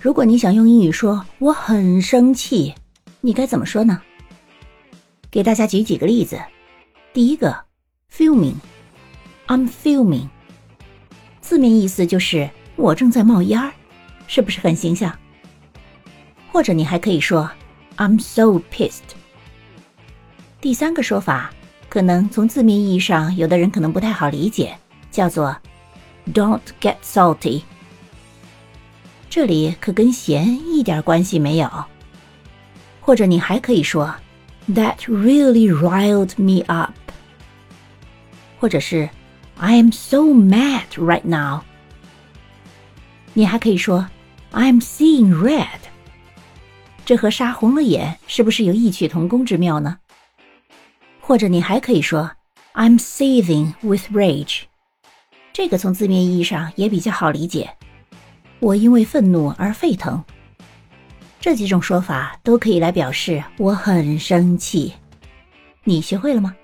如果你想用英语说我很生气，你该怎么说呢？给大家举几个例子。第一个，fuming，I'm fuming，字面意思就是我正在冒烟儿，是不是很形象？或者你还可以说 I'm so pissed。第三个说法，可能从字面意义上，有的人可能不太好理解，叫做 Don't get salty。这里可跟咸一点关系没有。或者你还可以说，That really riled me up。或者是，I am so mad right now。你还可以说，I am seeing red。这和杀红了眼是不是有异曲同工之妙呢？或者你还可以说，I'm seething with rage。这个从字面意义上也比较好理解。我因为愤怒而沸腾，这几种说法都可以来表示我很生气。你学会了吗？